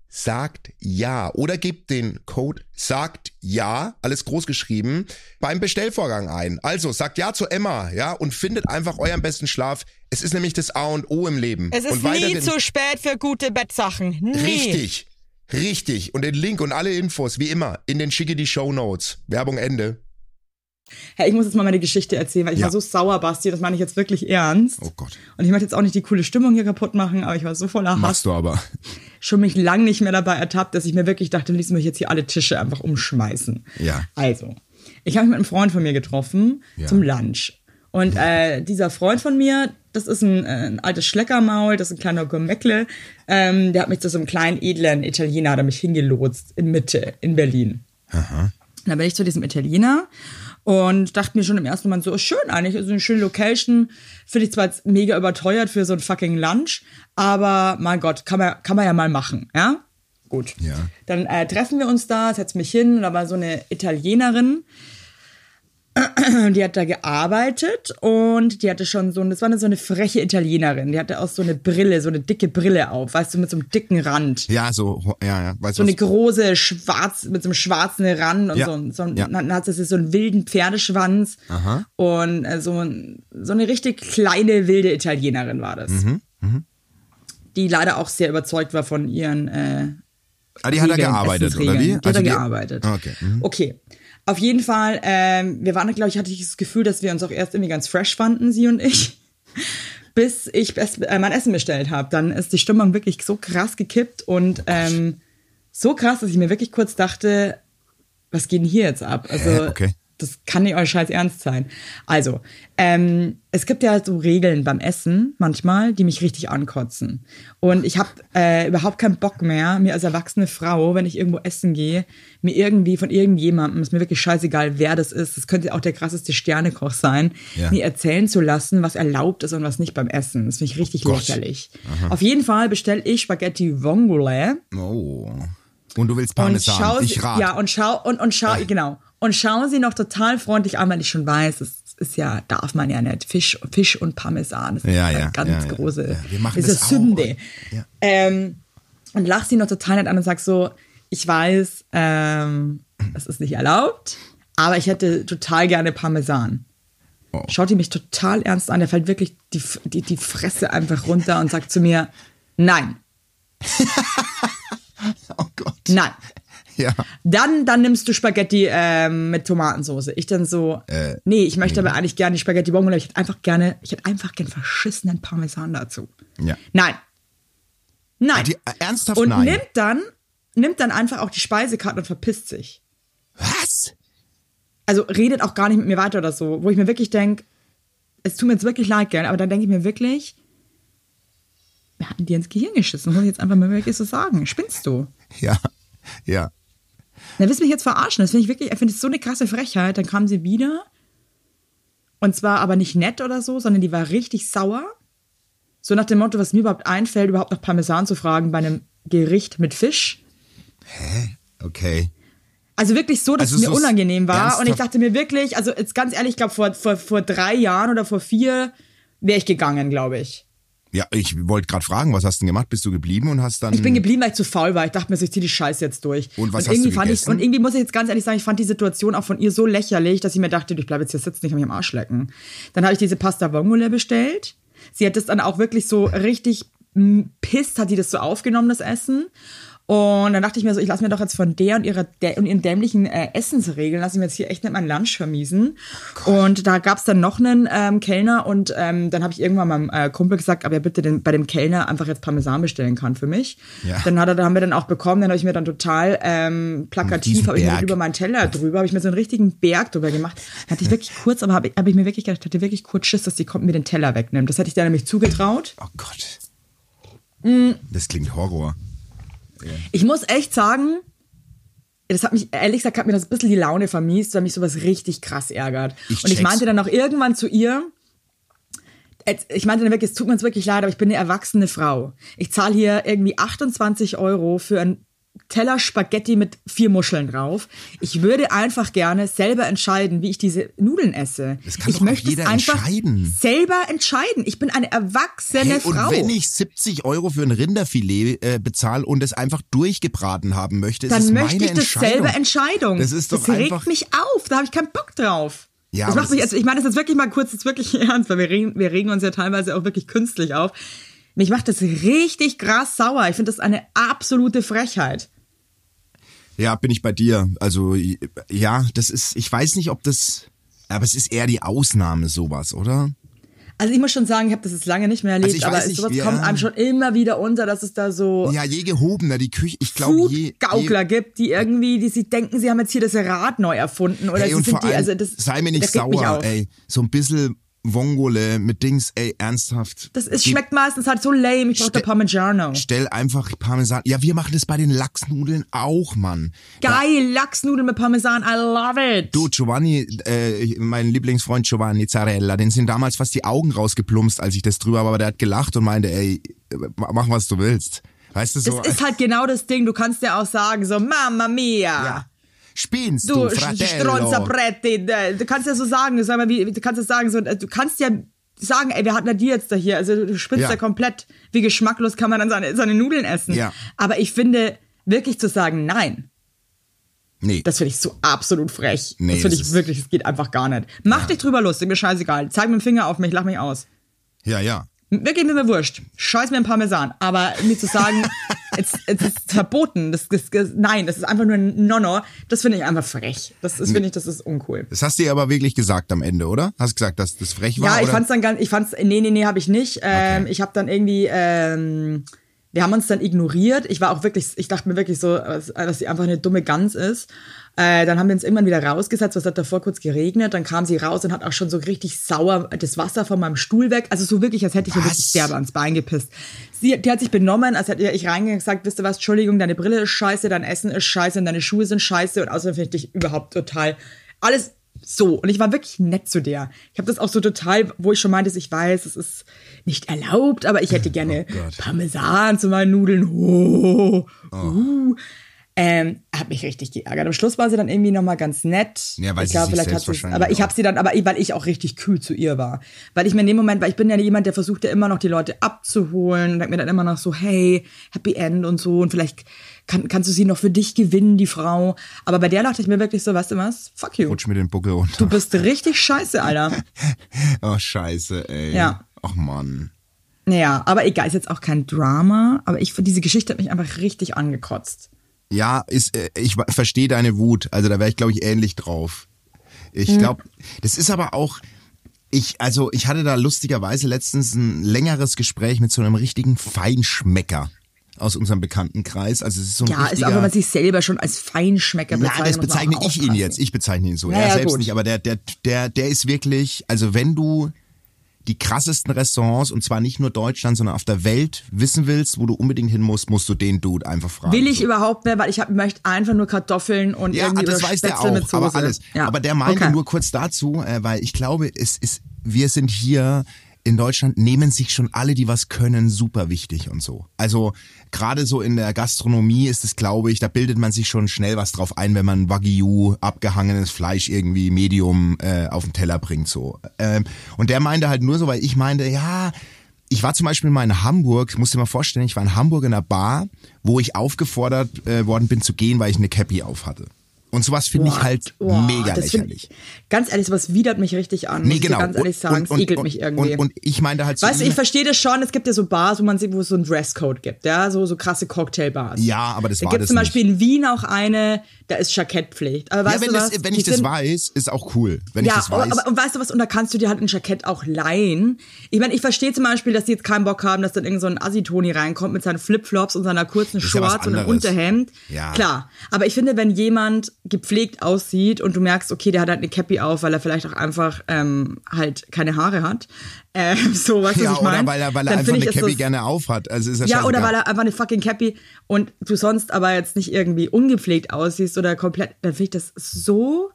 sagt ja oder gebt den Code sagt ja, alles groß geschrieben, beim Bestellvorgang ein. Also sagt ja zu Emma, ja, und findet einfach euren besten Schlaf. Es ist nämlich das A und O im Leben. Es ist und nie zu spät für gute Bettsachen. Nie. Richtig. Richtig. Und den Link und alle Infos, wie immer, in den schicke die Show Notes. Werbung Ende. Hey, ich muss jetzt mal meine Geschichte erzählen, weil ich Ja. war so sauer, Basti, das meine ich jetzt wirklich ernst. Oh Gott. Und ich möchte jetzt auch nicht die coole Stimmung hier kaputt machen, aber ich war so voller Hass. Machst du aber. Schon mich lang nicht mehr dabei ertappt, dass ich mir wirklich dachte, am liebsten möchte ich jetzt hier alle Tische einfach umschmeißen. Ja. Also, ich habe mich mit einem Freund von mir getroffen Ja. zum Lunch. Und äh, dieser Freund von mir, das ist ein, äh, ein altes Schleckermaul, das ist ein kleiner Gourmetle. Ähm, der hat mich zu so einem kleinen, edlen Italiener, hat er mich hingelotst in Mitte, in Berlin. Aha. Dann bin ich zu diesem Italiener und dachte mir schon im ersten Moment so, schön eigentlich, also eine schöne Location. Finde ich zwar jetzt mega überteuert für so ein fucking Lunch, aber mein Gott, kann man, kann man ja mal machen, ja? Gut. Ja. Dann äh, treffen wir uns da, setz mich hin und da war so eine Italienerin, die hat da gearbeitet und die hatte schon so, das war eine, so eine freche Italienerin, die hatte auch so eine Brille, so eine dicke Brille auf, weißt du, mit so einem dicken Rand Ja, so, ja, ja. Weißt so eine große schwarz mit so einem schwarzen Rand und Ja, so, so ja. dann hat sie so einen wilden Pferdeschwanz Aha. und äh, so, so eine richtig kleine wilde Italienerin war das, Mhm, die leider auch sehr überzeugt war von ihren äh, Ah, die hat da gearbeitet, oder Essensregeln. wie? Die hat Also da gearbeitet. Ah, Okay. Mhm. Okay. Auf jeden Fall, ähm, wir waren, glaube ich, hatte ich das Gefühl, dass wir uns auch erst irgendwie ganz fresh fanden, sie und ich. Bis ich äh, mein Essen bestellt habe. Dann ist die Stimmung wirklich so krass gekippt und ähm, so krass, dass ich mir wirklich kurz dachte, was geht denn hier jetzt ab? Also? Okay. Das kann nicht euer Scheiß ernst sein. Also, ähm, es gibt ja so Regeln beim Essen manchmal, die mich richtig ankotzen. Und ich habe äh, überhaupt keinen Bock mehr, mir als erwachsene Frau, wenn ich irgendwo essen gehe, mir irgendwie von irgendjemandem, ist mir wirklich scheißegal, wer das ist, das könnte auch der krasseste Sternekoch sein, Ja. mir erzählen zu lassen, was erlaubt ist und was nicht beim Essen. Das finde ich richtig Gott. lächerlich. Auf jeden Fall bestelle ich Spaghetti Vongole. Oh. Und du willst Und Parmesan. schau ich rate. ja, und schau, und, und schau, genau. Und schauen sie noch total freundlich an, weil ich schon weiß, das ist ja, darf man ja nicht. Fisch, Fisch und Parmesan, das Ja, ist ja, eine ganz ja, große, Ja, ist das. Sünde. Ja. Ähm, und lach sie noch total nett an und sag so, ich weiß, ähm, das ist nicht erlaubt, aber ich hätte total gerne Parmesan. Oh. Schaut die mich total ernst an, der fällt wirklich die, die, die Fresse einfach runter und sagt zu mir, nein, oh Gott. nein. Ja. Dann, dann nimmst du Spaghetti ähm, mit Tomatensauce. Ich dann so, Äh, nee, ich möchte aber eigentlich gerne die Spaghetti Bongole. Ich hätte einfach gerne, ich hätte einfach gern verschissenen Parmesan dazu. Ja. Nein. Nein. Die, äh, ernsthaft und nein. nimmt dann, nimmt dann einfach auch die Speisekarte und verpisst sich. Was? Also redet auch gar nicht mit mir weiter oder so, wo ich mir wirklich denke, es tut mir jetzt wirklich leid, gell, aber dann denke ich mir wirklich, wir hatten dir ins Gehirn geschissen, muss ich jetzt einfach mal wirklich so sagen. Spinnst du? Ja. Ja. Na, willst du mich jetzt verarschen? Das finde ich wirklich, ich finde es so eine krasse Frechheit. Dann kam sie wieder. Und zwar aber nicht nett oder so, sondern die war richtig sauer. So nach dem Motto, was mir überhaupt einfällt, überhaupt nach Parmesan zu fragen bei einem Gericht mit Fisch. Okay. Also wirklich so, dass Also es mir so unangenehm war. Und ich dachte mir wirklich, also jetzt ganz ehrlich, ich glaube, vor, vor, vor drei Jahren oder vor vier wäre ich gegangen, glaube ich. Ja, ich wollte gerade fragen, was hast du denn gemacht? Bist du geblieben und hast dann. Ich bin geblieben, weil ich zu faul war. Ich dachte mir, so, ich zieh die Scheiße jetzt durch. Und was hast irgendwie du fand ich gegessen? Und irgendwie muss ich jetzt ganz ehrlich sagen, ich fand die Situation auch von ihr so lächerlich, dass ich mir dachte, ich bleibe jetzt hier sitzen, ich kann mich am Arsch lecken. Dann habe ich diese Pasta Vongole bestellt. Sie hat das dann auch wirklich so richtig pisst, hat die das so aufgenommen, das Essen. Und dann dachte ich mir so, ich lasse mir doch jetzt von der und ihrer und ihren dämlichen äh, Essensregeln, lasse ich mir jetzt hier echt nicht meinen Lunch vermiesen. Und da gab's dann noch einen ähm, Kellner und ähm, dann habe ich irgendwann meinem äh, Kumpel gesagt, ob er bitte den, bei dem Kellner einfach jetzt Parmesan bestellen kann für mich. Ja. Dann hat er, da haben wir dann auch bekommen, dann habe ich mir dann total ähm, plakativ, habe ich mir über meinen Teller drüber, habe ich mir so einen richtigen Berg drüber gemacht. Da hatte ich wirklich kurz, aber habe ich, hab ich mir wirklich gedacht, ich hatte wirklich kurz Schiss, dass die kommt mir den Teller wegnimmt. Das hätte ich da nämlich zugetraut. Oh Gott. Mm. Das klingt Horror. Ich muss echt sagen, das hat mich, ehrlich gesagt, hat mir das ein bisschen die Laune vermiest, weil mich sowas richtig krass ärgert. Ich und ich meinte dann auch irgendwann zu ihr, ich meinte dann wirklich, es tut mir wirklich leid, aber ich bin eine erwachsene Frau. Ich zahle hier irgendwie 28 Euro für einen Teller Spaghetti mit vier Muscheln drauf. Ich würde einfach gerne selber entscheiden, wie ich diese Nudeln esse. Das kann ich doch möchte jeder einfach entscheiden. selber entscheiden. Ich bin eine erwachsene Hey, und Frau. wenn ich 70 Euro für ein Rinderfilet äh, bezahle und es einfach durchgebraten haben möchte, ist dann es möchte ich das selber Entscheidung. Das ist doch das regt einfach. mich auf. Da habe ich keinen Bock drauf. Ja, das macht mich, also ich meine das jetzt wirklich mal kurz, jetzt wirklich ernst, weil wir regen, wir regen uns ja teilweise auch wirklich künstlich auf. Mich macht das richtig krass sauer. Ich finde das eine absolute Frechheit. Ja, bin ich bei dir. Also ja, das ist, ich weiß nicht, ob das, aber es ist eher die Ausnahme sowas, oder? Also ich muss schon sagen, ich habe das jetzt lange nicht mehr erlebt, Also aber nicht, sowas ja. kommt einem schon immer wieder unter, dass es da so Ja, je gehobener die Küche, ich glaube je, Food-Gaukler je gibt, die irgendwie, die sie denken, sie haben jetzt hier das Rad neu erfunden oder Ey, sie und sind vor die, also das sei mir nicht das sauer, ey. So ein bisschen Vongole mit Dings, ey, ernsthaft. Das ist, schmeckt meistens halt so lame. Ich brauche der Parmigiano. Stell einfach Parmesan. Ja, wir machen das bei den Lachsnudeln auch, Mann. Geil, Lachsnudeln mit Parmesan, I love it. Du, Giovanni, äh, mein Lieblingsfreund Giovanni Zarella, den sind damals fast die Augen rausgeplumpst, als ich das drüber habe, aber der hat gelacht und meinte, ey, mach was du willst. Weißt du so? Das ist halt genau das Ding. Du kannst ja auch sagen, so, Mamma mia. ja. Spinnst Du, du, Fratello? Pretti. Du kannst ja so sagen, sag mal, wie, du kannst ja sagen, so, du kannst ja sagen, ey, wir hatten ja die jetzt da hier. Also du spinnst ja. Ja. komplett. Wie geschmacklos kann man dann seine, seine Nudeln essen. Ja. Aber ich finde, wirklich zu sagen, nein, Nee. das finde ich so absolut frech. Nee, das finde das ich wirklich, das geht einfach gar nicht. Mach dich drüber lustig, mir scheißegal. Zeig mit dem Finger auf mich, lach mich aus. ja, ja. Wirklich mir wurscht. Scheiß mir ein Parmesan. Aber mir zu sagen, es, es ist verboten. Das, das, das, nein, das ist einfach nur ein Nonno. Das finde ich einfach frech. Das ist, finde ich, das ist uncool. Das hast du ihr aber wirklich gesagt am Ende, oder? Hast gesagt, dass das frech war? Ja, ich oder? fand's dann ganz, ich fand's, nee, nee, nee, habe ich nicht. Ähm, Okay. Ich habe dann irgendwie, ähm, Wir haben uns dann ignoriert. Ich war auch wirklich, ich dachte mir wirklich so, dass sie einfach eine dumme Gans ist. Äh, dann haben wir uns irgendwann wieder rausgesetzt, es hat davor kurz geregnet. Dann kam sie raus und hat auch schon so richtig sauer das Wasser von meinem Stuhl weg. Also so wirklich, als hätte ich ihr wirklich derbe ans Bein gepisst. Sie, die hat sich benommen, als hätte ich reingegangen und gesagt, wisst ihr was, Entschuldigung, deine Brille ist scheiße, dein Essen ist scheiße und deine Schuhe sind scheiße und außerdem finde ich dich überhaupt total alles so. Und ich war wirklich nett zu der. Ich habe das auch so total, wo ich schon meinte, ich weiß, es ist nicht erlaubt, aber ich hätte gerne Oh. Parmesan zu meinen Nudeln. Oh, uh. Ähm, hat mich richtig geärgert. Am Schluss war sie dann irgendwie nochmal ganz nett. Ja, weil ich sie glaube, sich vielleicht selbst hat sie, aber ich habe sie dann, aber weil ich auch richtig kühl zu ihr war. Weil ich mir in dem Moment, weil ich bin ja jemand, der versucht ja immer noch die Leute abzuholen und denkt mir dann immer noch so, hey, Happy End und so und vielleicht kann, kannst du sie noch für dich gewinnen, die Frau. Aber bei der dachte ich mir wirklich so, weißt du was? Fuck you. Rutsch mir den Buckel runter. Du bist richtig scheiße, Alter. Oh, scheiße, ey. Ja. Ach, Mann. Naja, aber egal, ist jetzt auch kein Drama, aber ich diese Geschichte hat mich einfach richtig angekotzt. Ja, ist, äh, ich verstehe deine Wut. Also da wäre ich, glaube ich, ähnlich drauf. Ich Hm. glaube, das ist aber auch, ich, also ich hatte da lustigerweise letztens ein längeres Gespräch mit so einem richtigen Feinschmecker aus unserem Bekanntenkreis. Also es ist so ein Ja, ist auch, wenn man sich selber schon als Feinschmecker bezeichnet. das muss man bezeichne ich ihn jetzt. Ich bezeichne ihn so. Ja, er ja, selbst gut. nicht, aber der, der, der, der ist wirklich, also wenn du die krassesten Restaurants und zwar nicht nur Deutschland, sondern auf der Welt wissen willst, wo du unbedingt hin musst, musst du den Dude einfach fragen. Will ich So. überhaupt mehr, weil ich hab, möchte einfach nur Kartoffeln und Ja, irgendwie das weiß der Spätzle mit auch, Soße. aber alles. Ja. Aber der meinte okay. nur kurz dazu, äh, weil ich glaube, es ist, wir sind hier in Deutschland, nehmen sich schon alle, die was können, super wichtig und so. Also gerade so in der Gastronomie ist es, glaube ich, da bildet man sich schon schnell was drauf ein, wenn man Wagyu, abgehangenes Fleisch irgendwie Medium äh, auf den Teller bringt so. Ähm, und der meinte halt nur so, weil ich meinte, ja, ich war zum Beispiel mal in Hamburg, musst dir mal vorstellen, ich war in Hamburg in einer Bar, wo ich aufgefordert äh, worden bin zu gehen, weil ich eine Cappy auf hatte. Und sowas finde ich halt boah, mega lächerlich. Ganz ehrlich, sowas widert mich richtig an. Nee, muss ich genau. ganz ehrlich Und- sagen, und- es ekelt und- mich irgendwie. Und, und ich meinte halt zu weißt du, ich verstehe das schon, es gibt ja so Bars, wo man sieht, wo es so einen Dresscode gibt, ja, so, so krasse Cocktailbars. Ja, aber das da war gibt das zum Beispiel in Wien auch eine, da ist Jackettpflicht. Aber ja, weißt wenn, du das, was? wenn ich das sind- weiß, ist auch cool. Wenn ja, ich das weiß. aber und weißt du was, und da kannst du dir halt ein Jackett auch leihen. Ich meine, ich verstehe zum Beispiel, dass die jetzt keinen Bock haben, dass dann irgend so ein Assi-Toni reinkommt mit seinen Flipflops und seiner kurzen ist ja Shorts und einem. Unterhemd. Ja. Klar. Aber ich finde, wenn jemand gepflegt aussieht und du merkst, okay, der hat halt eine Cappy auf, weil er vielleicht auch einfach ähm, halt keine Haare hat. Ähm, so, du, ja, was ich meine? oder weil er, weil er einfach eine Cappy gerne aufhat. Also ist ja, ja, oder weil er einfach eine fucking Cappy und du sonst aber jetzt nicht irgendwie ungepflegt aussiehst oder komplett, dann finde ich das so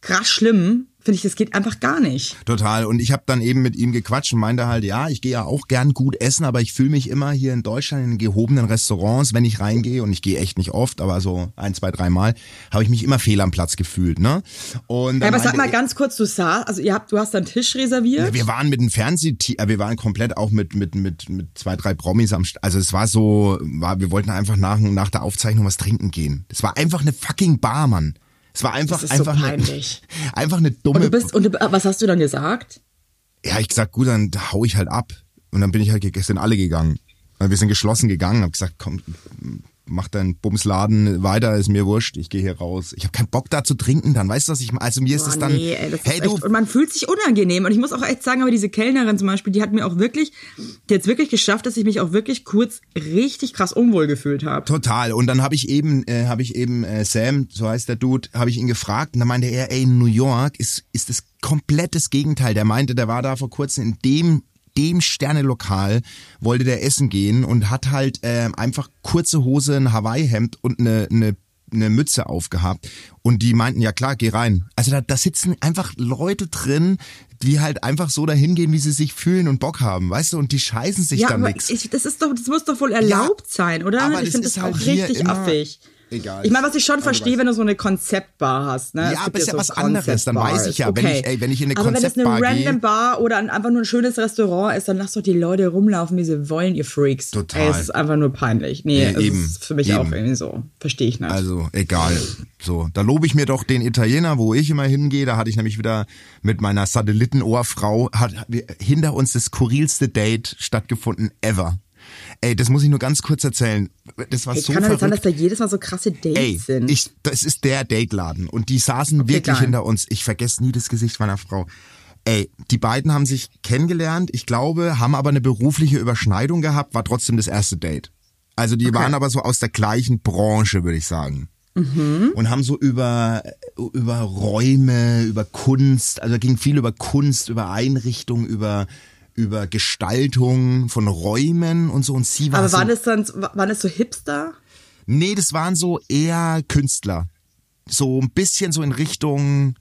krass schlimm. Finde ich, das geht einfach gar nicht. Total. Und ich habe dann eben mit ihm gequatscht und meinte halt, ja, ich gehe ja auch gern gut essen, aber ich fühle mich immer hier in Deutschland in gehobenen Restaurants, wenn ich reingehe, und ich gehe echt nicht oft, aber so ein, zwei, dreimal, habe ich mich immer fehl am Platz gefühlt. Ne? Und Ja, aber sag mal ganz kurz, du sah, also ihr habt, du hast einen Tisch reserviert. Ja, wir waren mit einem Fernsehteam, äh, wir waren komplett auch mit mit mit mit zwei drei Promis am, St also es war so, war, wir wollten einfach nach nach der Aufzeichnung was trinken gehen. Es war einfach eine fucking Bar, Mann. Es war einfach so einfach peinlich. eine, einfach eine dumme. und du bist, und du, was hast du dann gesagt? ja, ich gesagt, gut, dann hau ich halt ab und dann bin ich halt, ge- sind alle gegangen. Wir sind geschlossen gegangen, hab gesagt, komm, mach deinen Bumsladen weiter, ist mir wurscht, ich gehe hier raus. Ich habe keinen Bock da zu trinken, dann weißt du, was ich meine? Also mir ist Boah, es dann, nee, ey, das hey ist du, echt, und man fühlt sich unangenehm. Und ich muss auch echt sagen, aber diese Kellnerin zum Beispiel, die hat mir auch wirklich, die hat es wirklich geschafft, dass ich mich auch wirklich kurz richtig krass unwohl gefühlt habe. Total. Und dann habe ich eben, äh, habe ich eben äh, Sam, so heißt der Dude, habe ich ihn gefragt und dann meinte er, ey, in New York ist ist das komplettes Gegenteil. Der meinte, der war da vor kurzem in dem dem Sternelokal wollte der essen gehen und hat halt äh, einfach kurze Hose, ein Hawaii-Hemd und eine, eine eine Mütze aufgehabt und die meinten, ja klar, geh rein. Also da, da sitzen einfach Leute drin, die halt einfach so dahin gehen, wie sie sich fühlen und Bock haben, weißt du, und die scheißen sich Ja, dann ich, das ist doch, das muss doch wohl erlaubt sein, oder? aber ich das finde ist das halt auch hier richtig immer- affig. Egal. Ich meine, was ich schon du verstehe, wenn du so eine Konzeptbar hast, ne? Ja, aber ist ja so was anderes, dann weiß ich ja, Konzeptbars. wenn ich- ey, wenn ich in eine Aber wenn es eine Konzeptbar random gehe- Bar oder ein, einfach nur ein schönes Restaurant ist, dann lasst doch die Leute rumlaufen, wie sie wollen, ihr Freaks. Total. Ey, es ist einfach nur peinlich. Nee, Ja, eben, ist für mich eben. auch irgendwie so. Verstehe ich nicht. Also egal. So, da lobe ich mir doch den Italiener, wo ich immer hingehe. Da hatte ich nämlich wieder mit meiner Satellitenohrfrau hat hinter uns das skurrilste Date stattgefunden ever. Ey, das muss ich nur ganz kurz erzählen. Das war Ey, so kann doch nicht sein, dass verrückt. da jedes Mal so krasse Dates Ey, sind. ich, das ist der Dateladen und die saßen wirklich geil. hinter uns. Ich vergesse nie das Gesicht meiner Frau. Ey, die beiden haben sich kennengelernt, ich glaube, haben aber eine berufliche Überschneidung gehabt, war trotzdem das erste Date. Also die waren aber so aus der gleichen Branche, würde ich sagen. Und haben so über, über Räume, über Kunst, also ging viel über Kunst, über Einrichtung, über, über Gestaltung von Räumen und so. Und sie war Aber so, waren das dann, waren das so Hipster? Nee, das waren so eher Künstler. So ein bisschen so in Richtung,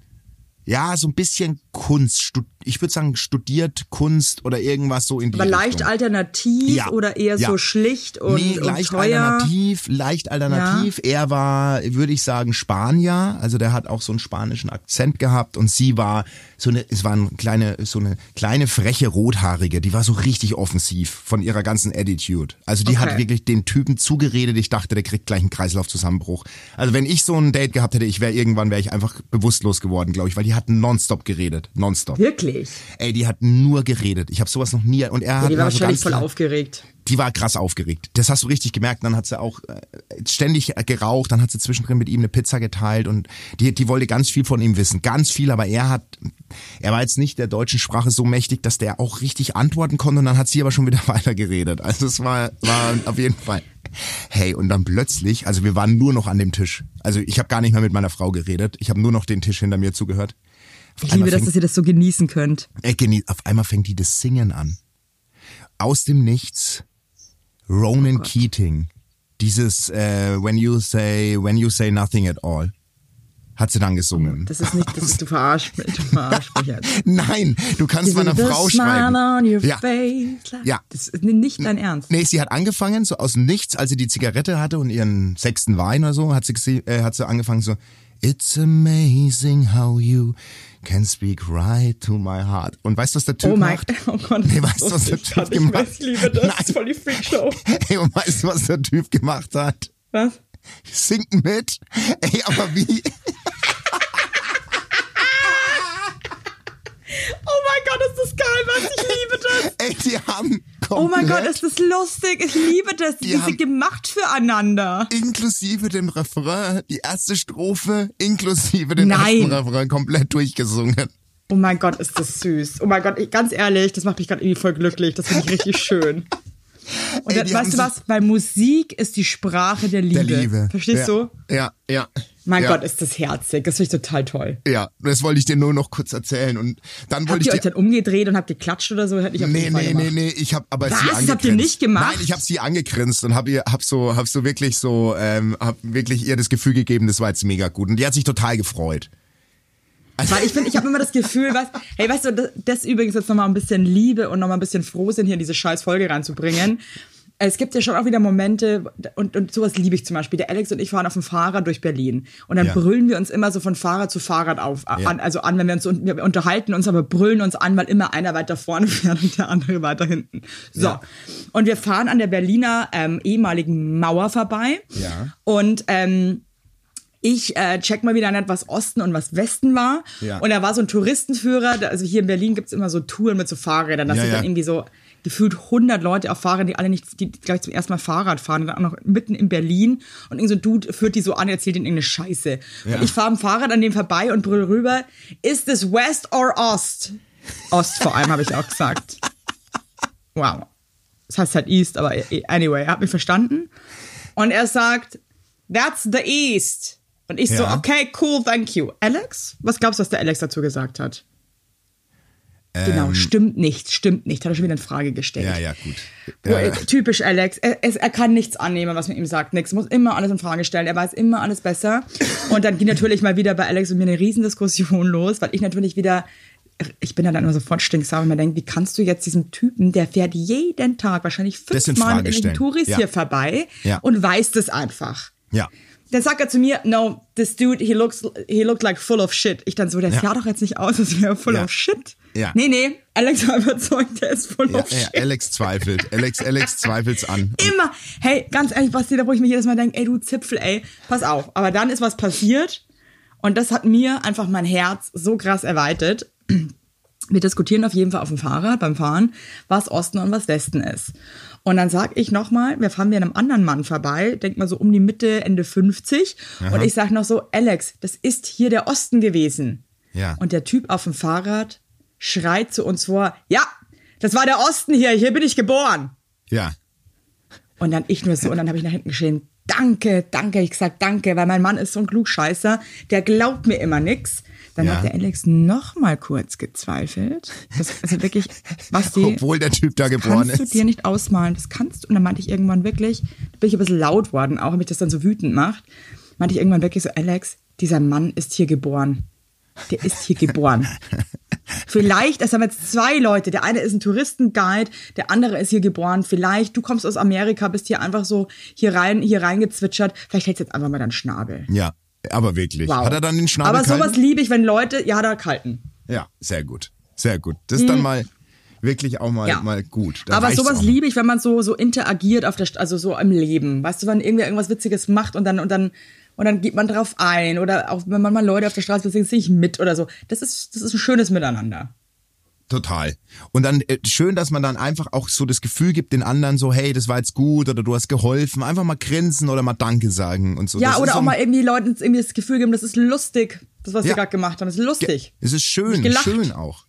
ja, so ein bisschen Kunst. Stud- Ich würde sagen, studiert Kunst oder irgendwas so in die Aber leicht Richtung. alternativ Ja. oder eher Ja. so schlicht und, nee, und leicht teuer? alternativ, leicht alternativ. Er war, würde ich sagen, Spanier, also der hat auch so einen spanischen Akzent gehabt und sie war so eine, es war eine kleine, so eine kleine freche Rothaarige, die war so richtig offensiv von ihrer ganzen Attitude. Also die hat Okay. wirklich den Typen zugeredet, ich dachte, der kriegt gleich einen Kreislaufzusammenbruch. Also wenn ich so ein Date gehabt hätte, ich wäre irgendwann, wäre ich einfach bewusstlos geworden, glaube ich, weil die hatten nonstop geredet, nonstop. Wirklich? Ey, die hat nur geredet. Ich habe sowas noch nie und er Ja, hat die war mal so wahrscheinlich ganz voll aufgeregt. die war krass aufgeregt. Das hast du richtig gemerkt. Dann hat sie auch äh, ständig geraucht, dann hat sie zwischendrin mit ihm eine Pizza geteilt und die, die wollte ganz viel von ihm wissen. Ganz viel, aber er hat, er war jetzt nicht der deutschen Sprache so mächtig, dass der auch richtig antworten konnte und dann hat sie aber schon wieder weitergeredet. Also es war, war auf jeden Fall. Hey, und dann plötzlich, also wir waren nur noch an dem Tisch. Also ich habe gar nicht mehr mit meiner Frau geredet. Ich habe nur noch den Tisch hinter mir zugehört. Ich liebe das, dass ihr das so genießen könnt. genie- auf einmal fängt die das Singen an. Aus dem Nichts Ronan Keating. Dieses äh, When you say When you say nothing at all. Hat sie dann gesungen. Das ist nicht, das ist, du verarschst mich, du verarschst mich jetzt. Nein, du kannst meiner Frau schreiben. Ja. face. Ja. Das ist nicht dein Ernst. Nee, sie hat angefangen, so aus Nichts, als sie die Zigarette hatte und ihren sechsten Wein oder so, hat sie, äh, hat sie angefangen so, It's amazing how you can speak right to my heart. Und weißt du, was der Typ Oh macht? oh Gott. Nee, weißt du, was der. Typ Ich gemacht weiß, Ich liebe das. Nein. Das ist voll die Freakshow. Ey, und weißt du, was der Typ gemacht hat? Was? Singt mit. Ey, aber wie? Oh mein Gott, ist das geil, was? Ich liebe das. Ey, die haben Oh mein Gott, komplett ist das lustig. Ich liebe das. Die, Die sind gemacht füreinander. inklusive dem Refrain, die erste Strophe, inklusive dem ersten Refrain komplett durchgesungen. Oh mein Gott, ist das süß. Oh mein Gott, ich, ganz ehrlich, das macht mich gerade irgendwie voll glücklich. Das finde ich richtig schön. Und Ey, dann, weißt du was? Weil Musik ist die Sprache der Liebe. Der Liebe. Verstehst ja. du? Ja, ja. Mein ja. Gott, ist das herzig. Das finde ich total toll. Ja, das wollte ich dir nur noch kurz erzählen. Und dann Habt wollte ihr ich euch dann umgedreht und habt geklatscht oder so? Hätte ich auf Nee, jeden Fall nee, gemacht. nee, nee, ich habe aber Was? sie Das angegrinst. habt ihr nicht gemacht? Nein, ich habe sie angegrinst und habe ihr hab so hab so wirklich so ähm, hab wirklich ihr das Gefühl gegeben, das war jetzt mega gut und die hat sich total gefreut. Weil ich finde, ich habe immer das Gefühl, was, hey, weißt du, das, das übrigens jetzt nochmal ein bisschen Liebe und nochmal ein bisschen froh sind, hier in diese scheiß Folge reinzubringen. Es gibt ja schon auch wieder Momente, und, und sowas liebe ich zum Beispiel. Der Alex und ich fahren auf dem Fahrrad durch Berlin. Und dann Ja. brüllen wir uns immer so von Fahrrad zu Fahrrad auf, Ja. an, also an, wenn wir uns un- wir unterhalten uns, aber brüllen uns an, weil immer einer weiter vorne fährt und der andere weiter hinten. So. Ja. Und wir fahren an der Berliner ähm, ehemaligen Mauer vorbei. Ja. Und ähm, ich äh, check mal wieder nicht, was Osten und was Westen war. Ja. Und da war so ein Touristenführer, also hier in Berlin gibt's immer so Touren mit so Fahrrädern. Das Ja, sind dann irgendwie so gefühlt 100 Leute auf Fahrrädern, die alle nicht, die gleich zum ersten Mal Fahrrad fahren, dann auch noch mitten in Berlin. Und irgend so ein Dude führt die so an, erzählt ihnen irgendeine Scheiße. Ja. Und ich fahre am Fahrrad an dem vorbei und brüll rüber, ist es West or Ost? Ost vor allem, habe ich auch gesagt. Wow. Das heißt halt East, aber anyway, er hat mich verstanden. Und er sagt, that's the East. Und ich so, Ja. okay, cool, thank you. Alex? Was glaubst du, was der Alex dazu gesagt hat? Genau, stimmt nicht, stimmt nicht. Hat er schon wieder eine Frage gestellt. Ähm. Ja, ja, gut. Ja, ja. Typisch Alex. Er, er kann nichts annehmen, was man ihm sagt. Nix. Muss immer alles in Frage stellen. Er weiß immer alles besser. Und dann ging natürlich mal wieder bei Alex und mir eine Riesendiskussion los, weil ich natürlich wieder. Ich bin ja dann immer sofort stinksauer, wenn man denkt, wie kannst du jetzt diesen Typen, der fährt jeden Tag wahrscheinlich in fünfmal mit den. Touris Ja. hier vorbei Ja. und weiß das einfach. Ja. Dann sagt er zu mir, no, this dude, he looks, he looked like full of shit. Ich dann so, der Ja. sah doch jetzt nicht aus, als wäre er full of shit. Ja. Nee, nee, Alex war überzeugt, der ist full Ja, ja, Alex zweifelt. Alex, Alex zweifelt's an. Immer. Hey, ganz ehrlich, Basti, da wo ich mir jedes Mal denke, ey, du Zipfel, ey, pass auf. Aber dann ist was passiert und das hat mir einfach mein Herz so krass erweitert. Wir diskutieren auf jeden Fall auf dem Fahrrad beim Fahren, was Osten und was Westen ist. Und dann sag ich nochmal, wir fahren wir einem anderen Mann vorbei, denk mal so um die Mitte, Ende 50. Und ich sag noch so, Alex, das ist hier der Osten gewesen. Ja. Und der Typ auf dem Fahrrad schreit zu uns vor, ja, das war der Osten hier, hier bin ich geboren. Ja. Und dann ich nur so, und dann habe ich nach hinten geschrien, danke, danke, ich gesagt danke, weil mein Mann ist so ein Klugscheißer, der glaubt mir immer nix. Dann Ja. hat der Alex noch mal kurz gezweifelt. Das, also wirklich, was die, Obwohl der Typ da geboren kannst du ist. dir nicht ausmalen, das kannst du. Und dann meinte ich irgendwann wirklich, da bin ich ein bisschen laut worden, auch wenn mich das dann so wütend macht, meinte ich irgendwann wirklich so, Alex, dieser Mann ist hier geboren. Der ist hier geboren. Vielleicht, es haben jetzt zwei Leute. Der eine ist ein Touristenguide, der andere ist hier geboren. Vielleicht, du kommst aus Amerika, bist hier einfach so hier rein, hier reingezwitschert. Vielleicht hältst du jetzt einfach mal deinen Schnabel. Ja, aber wirklich. Wow. Hat er dann den Schnabel Aber sowas gehalten? liebe ich, wenn Leute, ja, da kalten. Ja, sehr gut. Sehr gut. Das ist dann mal wirklich auch mal, Hm. Ja. mal gut. Dann Aber sowas liebe ich, wenn man so, so interagiert auf der, also so im Leben. Weißt du, wenn irgendwer irgendwas Witziges macht und dann, und dann, und dann geht man drauf ein oder auch wenn man mal Leute auf der Straße sieht, sehe ich mit oder so. Das ist, das ist ein schönes Miteinander. Total. Und dann äh, schön, dass man dann einfach auch so das Gefühl gibt den anderen so, hey, das war jetzt gut oder du hast geholfen. Einfach mal grinsen oder mal Danke sagen und so. Ja, Das oder so auch ein- mal irgendwie Leuten irgendwie das Gefühl geben, das ist lustig, das, was Ja. sie gerade gemacht haben. Das ist lustig. Es ist schön, schön auch.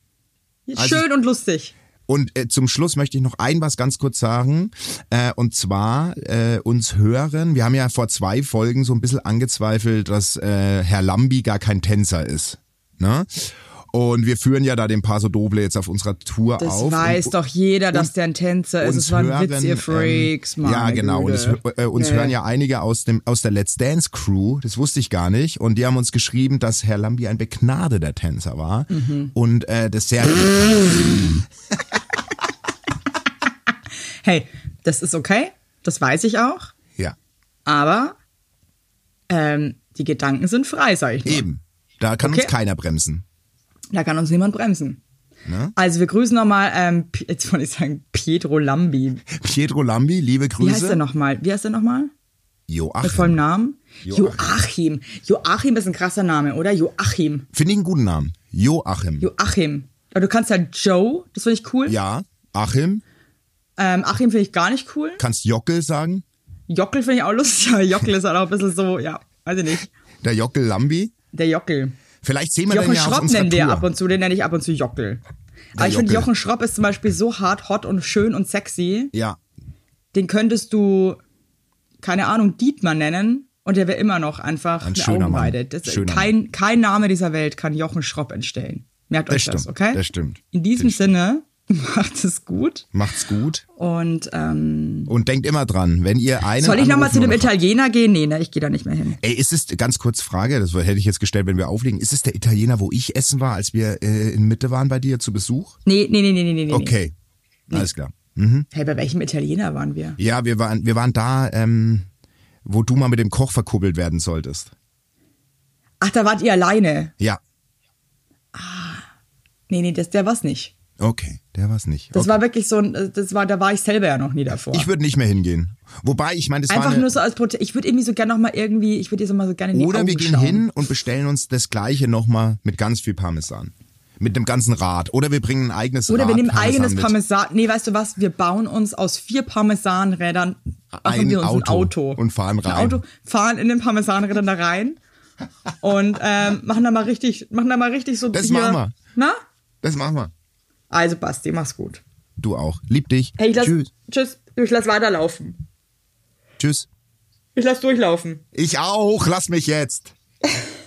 also- Schön und lustig. Und äh, zum Schluss möchte ich noch ein was ganz kurz sagen. Äh, und zwar äh, uns hören. Wir haben ja vor zwei Folgen so ein bisschen angezweifelt, dass äh, Herr Lambi gar kein Tänzer ist. Ne? Und wir führen ja da den Paso Doble jetzt auf unserer Tour Das auf. weiß und, doch jeder, dass der ein Tänzer ist. Es war ein hören, Witz, ihr Freaks, ähm, Mann. Ja, genau. Und es, äh, uns Ja, hören ja. einige aus dem aus der Let's Dance Crew. Das wusste ich gar nicht. Und die haben uns geschrieben, dass Herr Lambi ein begnadeter Tänzer war Mhm. und äh, das sehr Hey, das ist okay. Das weiß ich auch. ja Aber ähm, die Gedanken sind frei, sag ich nur. eben. Da kann Okay. uns keiner bremsen. Da kann uns niemand bremsen. Ne? Also wir grüßen nochmal, ähm, jetzt wollte ich sagen, Pietro Lambi. Pietro Lambi, liebe Grüße. Wie heißt der nochmal? Wie heißt der nochmal? Mit Joachim. vollem Namen? Joachim. Joachim. Joachim ist ein krasser Name, oder? Joachim. Finde ich einen guten Namen. Joachim. Joachim. Aber du kannst halt Joe, das finde ich cool. ja, Achim. Ähm, Achim finde ich gar nicht cool. Kannst Jockel sagen. Jockel finde ich auch lustig, aber Jockel ist halt auch ein bisschen so, ja, weiß ich nicht. Der Jockel Lambi. Der Jockel. Vielleicht sehen wir Jochen den ja Schropp nennen wir Tour. ab und zu, den nenne ich ab und zu Jockel. Aber ich finde. Jochen Schropp ist zum Beispiel so hart, hot und schön und sexy. Ja, Den könntest du, keine Ahnung, Dietmar nennen und der wäre immer noch einfach Ein schöner Mann. Augenweide. Das, Schöner kein, kein Name dieser Welt kann Jochen Schropp entstellen. Merkt das euch stimmt. das, okay? Das stimmt. In diesem Sinne, macht es gut Macht's gut. und ähm, Und denkt immer dran, wenn ihr einen. soll ich nochmal zu dem Italiener gehen? Nee, ne, ich gehe da nicht mehr hin. Ey, ist es, ganz kurz Frage, das hätte ich jetzt gestellt, wenn wir auflegen, ist es der Italiener, wo ich essen war, als wir äh, in Mitte waren bei dir zu Besuch? Nee, nee, nee, nee, nee, nee. nee. Okay, alles klar. Mhm. Hey, bei welchem Italiener waren wir? Ja, wir waren, wir waren da, ähm, wo du mal mit dem Koch verkuppelt werden solltest. Ach, da wart ihr alleine. Ja, Nee, nee, das, der war's nicht. Okay, der war's nicht. Das okay. war wirklich so ein, das war, da war ich selber ja noch nie davor. Ich würde nicht mehr hingehen. Wobei, ich meine, das war Einfach eine, nur so als Protest. Ich würde irgendwie so gerne noch mal irgendwie, ich würde dir so mal so gerne in die Oder Augen wir gehen schauen. hin und bestellen uns das gleiche nochmal mit ganz viel Parmesan. Mit dem ganzen Rad. Oder wir bringen ein eigenes Oder Rad wir nehmen Parmesan eigenes mit. Parmesan. Nee, weißt du was? Wir bauen uns aus vier Parmesanrädern Ein uns ein Auto Auto und fahren rein. Ein Auto, fahren in den Parmesanrädern da rein und ähm, machen da mal richtig, machen da mal richtig so. Das hier, machen wir. Na? Das machen wir. Also Basti, mach's gut. Du auch. Lieb dich. Hey, ich lass, Tschüss. Tschüss. Ich lass weiterlaufen. Tschüss. Ich lass durchlaufen. Ich auch. Lass mich jetzt.